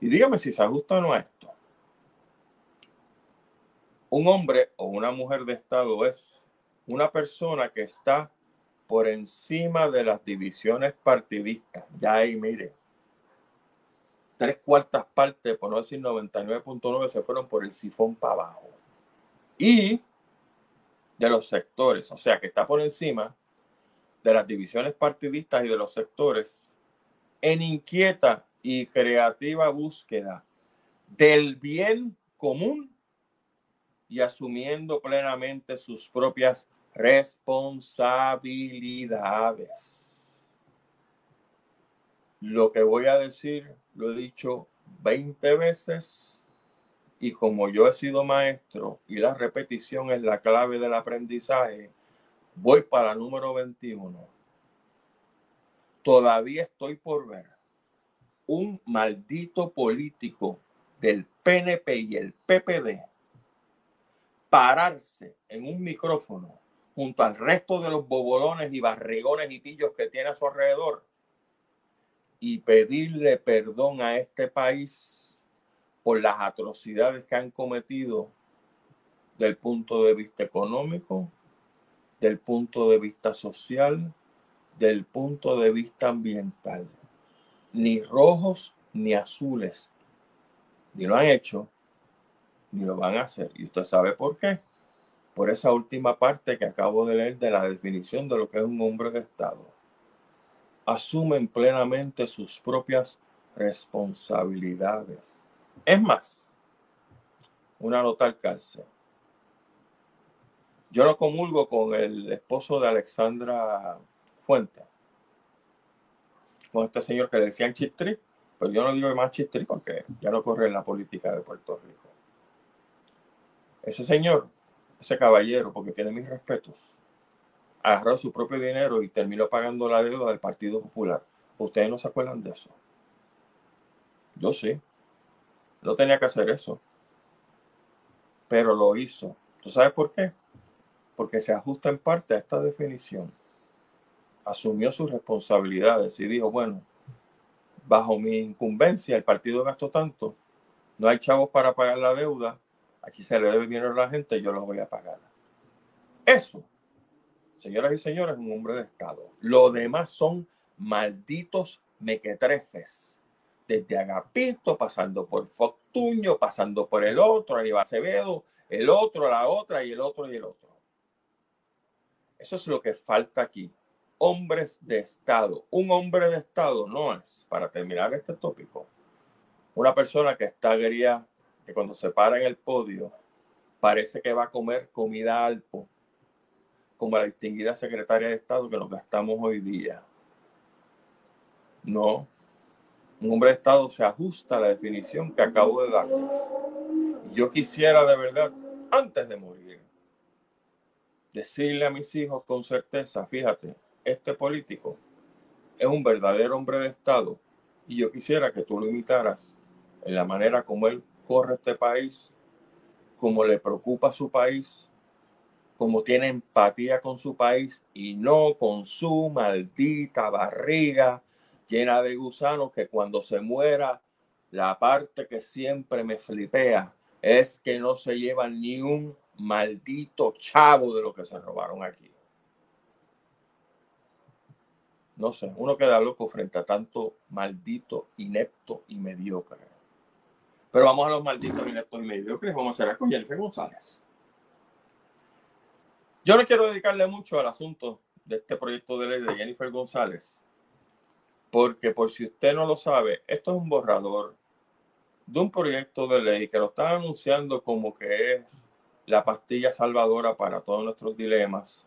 Y díganme si se ajusta o no a esto. Un hombre o una mujer de Estado es una persona que está por encima de las divisiones partidistas. Ya ahí, mire. tres cuartas partes, por no decir 99.9, se fueron por el sifón para abajo. Y de los sectores, o sea que está por encima de las divisiones partidistas y de los sectores en inquieta y creativa búsqueda del bien común y asumiendo plenamente sus propias responsabilidades. Lo que voy a decir lo he dicho 20 veces y como yo he sido maestro y la repetición es la clave del aprendizaje, voy para número 21. Todavía estoy por ver un maldito político del PNP y el PPD pararse en un micrófono junto al resto de los bobolones y barrigones y pillos que tiene a su alrededor y pedirle perdón a este país por las atrocidades que han cometido del punto de vista económico, del punto de vista social, del punto de vista ambiental. Ni rojos ni azules. Ni lo han hecho, ni lo van a hacer. Y usted sabe por qué. Por esa última parte que acabo de leer de la definición de lo que es un hombre de Estado asumen plenamente sus propias responsabilidades. Es más, una nota al cárcel. Yo no comulgo con el esposo de Alexandra Fuente, con este señor que le decían chistri, pero yo no digo más chistri porque ya no corre en la política de Puerto Rico. Ese señor, ese caballero, porque tiene mis respetos, agarró su propio dinero y terminó pagando la deuda del Partido Popular. ¿Ustedes no se acuerdan de eso? Yo sí. No tenía que hacer eso. Pero lo hizo. ¿Tú sabes por qué? Porque se ajusta en parte a esta definición. Asumió sus responsabilidades y dijo, bueno, bajo mi incumbencia el partido gastó tanto, no hay chavos para pagar la deuda, aquí se le debe dinero a la gente, yo lo voy a pagar. Eso señoras y señores, un hombre de Estado. Lo demás son malditos mequetrefes. Desde Agapito, pasando por Fortuño, pasando por el otro, Aníbal Acevedo, el otro, la otra y el otro y el otro. Eso es lo que falta aquí. Hombres de Estado. Un hombre de Estado no es, para terminar este tópico, una persona que está agria, que cuando se para en el podio parece que va a comer comida alpo como la distinguida secretaria de Estado que nos gastamos hoy día. No. Un hombre de Estado se ajusta a la definición que acabo de darles. Yo quisiera de verdad, antes de morir, decirle a mis hijos con certeza, fíjate, este político es un verdadero hombre de Estado y yo quisiera que tú lo imitaras en la manera como él corre este país, como le preocupa su país, como tiene empatía con su país y no con su maldita barriga llena de gusanos que cuando se muera, la parte que siempre me flipea es que no se llevan ni un maldito chavo de lo que se robaron aquí. No sé, uno queda loco frente a tanto maldito, inepto y mediocre. Pero vamos a los malditos, ineptos y mediocres. Vamos a hacer con Jennifer González. Yo no quiero dedicarle mucho al asunto de este proyecto de ley de Jennifer González, porque por si usted no lo sabe, esto es un borrador de un proyecto de ley que lo están anunciando como que es la pastilla salvadora para todos nuestros dilemas,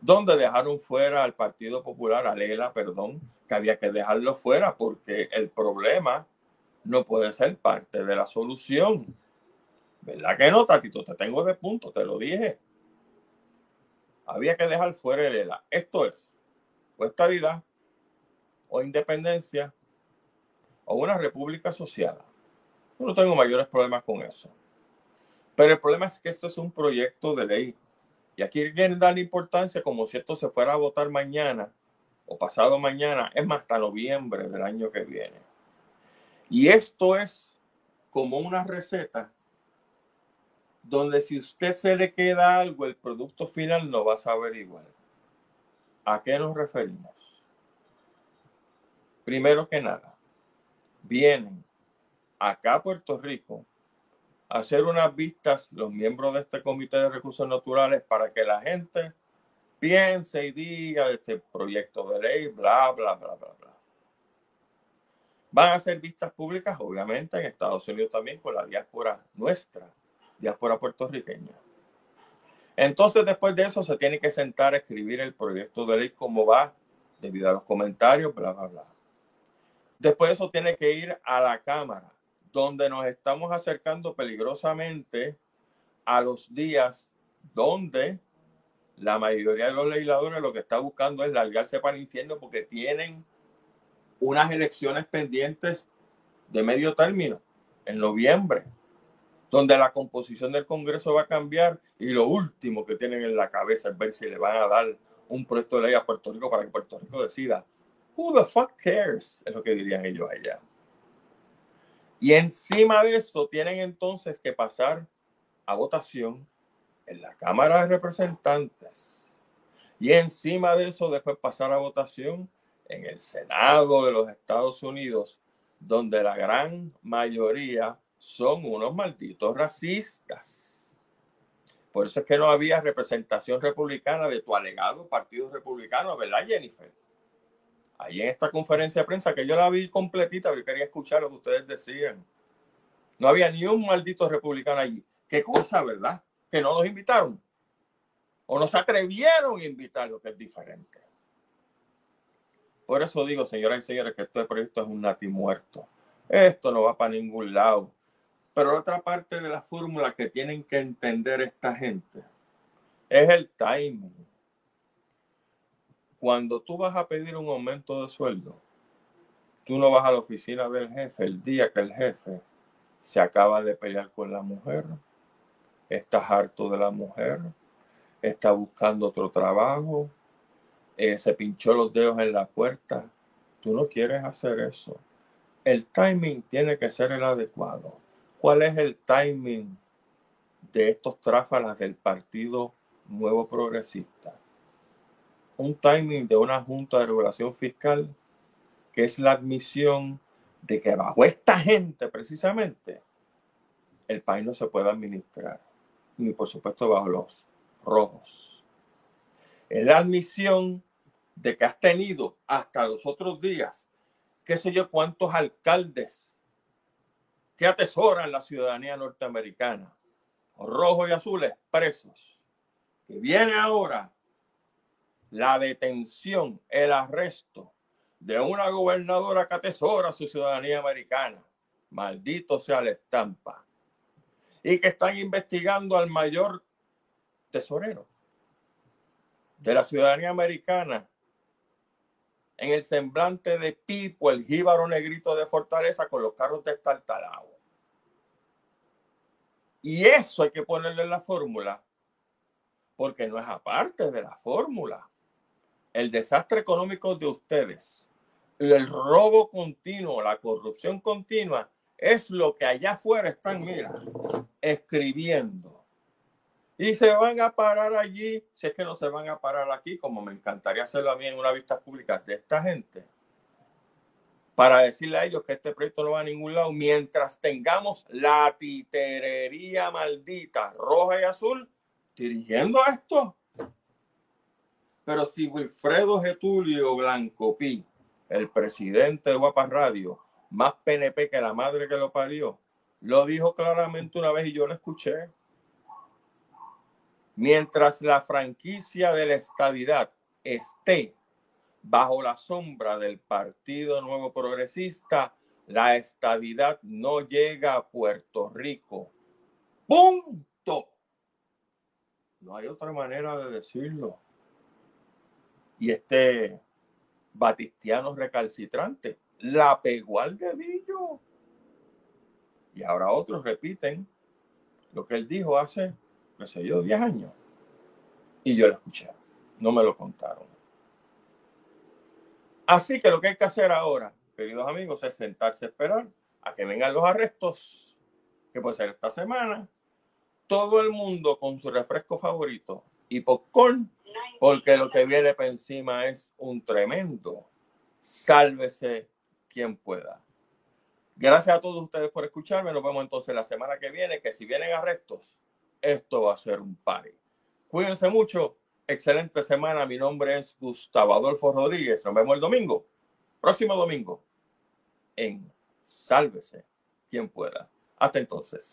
donde dejaron fuera al Partido Popular, a Lela, perdón, que había que dejarlo fuera porque el problema no puede ser parte de la solución. ¿Verdad que no, Tatito? Te tengo de punto, te lo dije había que dejar fuera el ELA. Esto es, o estabilidad, o independencia, o una república asociada. Yo no tengo mayores problemas con eso. Pero el problema es que esto es un proyecto de ley. Y aquí quieren darle importancia como si esto se fuera a votar mañana o pasado mañana, es más, hasta noviembre del año que viene. Y esto es como una receta donde si usted se le queda algo, el producto final no va a saber igual. ¿A qué nos referimos? Primero que nada, vienen acá a Puerto Rico, hacer unas vistas los miembros de este Comité de Recursos Naturales para que la gente piense y diga de este proyecto de ley, bla, bla, bla, bla, bla. Van a ser vistas públicas, obviamente, en Estados Unidos también con la diáspora nuestra, diáspora puertorriqueña. Entonces, después de eso, se tiene que sentar a escribir el proyecto de ley como va, debido a los comentarios, bla, bla, bla. Después de eso, tiene que ir a la Cámara, donde nos estamos acercando peligrosamente a los días donde la mayoría de los legisladores lo que está buscando es largarse para el infierno porque tienen unas elecciones pendientes de medio término en noviembre, donde la composición del Congreso va a cambiar y lo último que tienen en la cabeza es ver si le van a dar un proyecto de ley a Puerto Rico para que Puerto Rico decida. Who the fuck cares? Es lo que dirían ellos allá. Y encima de esto tienen entonces que pasar a votación en la Cámara de Representantes. Y encima de eso después pasar a votación en el Senado de los Estados Unidos, donde la gran mayoría son unos malditos racistas. Por eso es que no había representación republicana de tu alegado partido republicano, ¿verdad, Jennifer? Ahí en esta conferencia de prensa, que yo la vi completita, yo quería escuchar lo que ustedes decían. No había ni un maldito republicano allí. Qué cosa, ¿verdad? Que no nos invitaron. O nos atrevieron a invitar, lo que es diferente. Por eso digo, señoras y señores, que este proyecto es un nati muerto. Esto no va para ningún lado. Pero otra parte de la fórmula que tienen que entender esta gente es el timing. Cuando tú vas a pedir un aumento de sueldo, tú no vas a la oficina del jefe el día que el jefe se acaba de pelear con la mujer, estás harto de la mujer, está buscando otro trabajo, eh, se pinchó los dedos en la puerta. Tú no quieres hacer eso. El timing tiene que ser el adecuado. ¿Cuál es el timing de estos tráfalas del Partido Nuevo Progresista? Un timing de una Junta de Regulación Fiscal que es la admisión de que bajo esta gente precisamente el país no se puede administrar, ni por supuesto bajo los rojos. Es la admisión de que has tenido hasta los otros días, qué sé yo, cuántos alcaldes que atesoran la ciudadanía norteamericana, rojos y azules presos, que viene ahora la detención, el arresto de una gobernadora que atesora su ciudadanía americana. Maldito sea la estampa. Y que están investigando al mayor tesorero de la ciudadanía americana en el semblante de Pipo, el jíbaro negrito de Fortaleza, con los carros de Estartalao. Y eso hay que ponerle en la fórmula, porque no es aparte de la fórmula. El desastre económico de ustedes, el robo continuo, la corrupción continua, es lo que allá afuera están, mira, escribiendo y se van a parar allí, si es que no se van a parar aquí, como me encantaría hacerlo a mí en una vista pública de esta gente, para decirle a ellos que este proyecto no va a ningún lado, mientras tengamos la titerería maldita roja y azul dirigiendo esto. Pero si Wilfredo Getulio Blanco Pi, el presidente de Guapas Radio, más PNP que la madre que lo parió, lo dijo claramente una vez y yo lo escuché Mientras la franquicia de la estadidad esté bajo la sombra del Partido Nuevo Progresista, la estadidad no llega a Puerto Rico. Punto. No hay otra manera de decirlo. Y este batistiano recalcitrante la pegó al dedillo. Y ahora otros repiten lo que él dijo hace qué yo, 10 años. Y yo lo escuché, no me lo contaron. Así que lo que hay que hacer ahora, queridos amigos, es sentarse a esperar a que vengan los arrestos, que puede ser esta semana. Todo el mundo con su refresco favorito y popcorn, porque lo que viene por encima es un tremendo. Sálvese quien pueda. Gracias a todos ustedes por escucharme. Nos vemos entonces la semana que viene, que si vienen arrestos, esto va a ser un party. Cuídense mucho. Excelente semana. Mi nombre es Gustavo Adolfo Rodríguez. Nos vemos el domingo. Próximo domingo. En Sálvese quien pueda. Hasta entonces.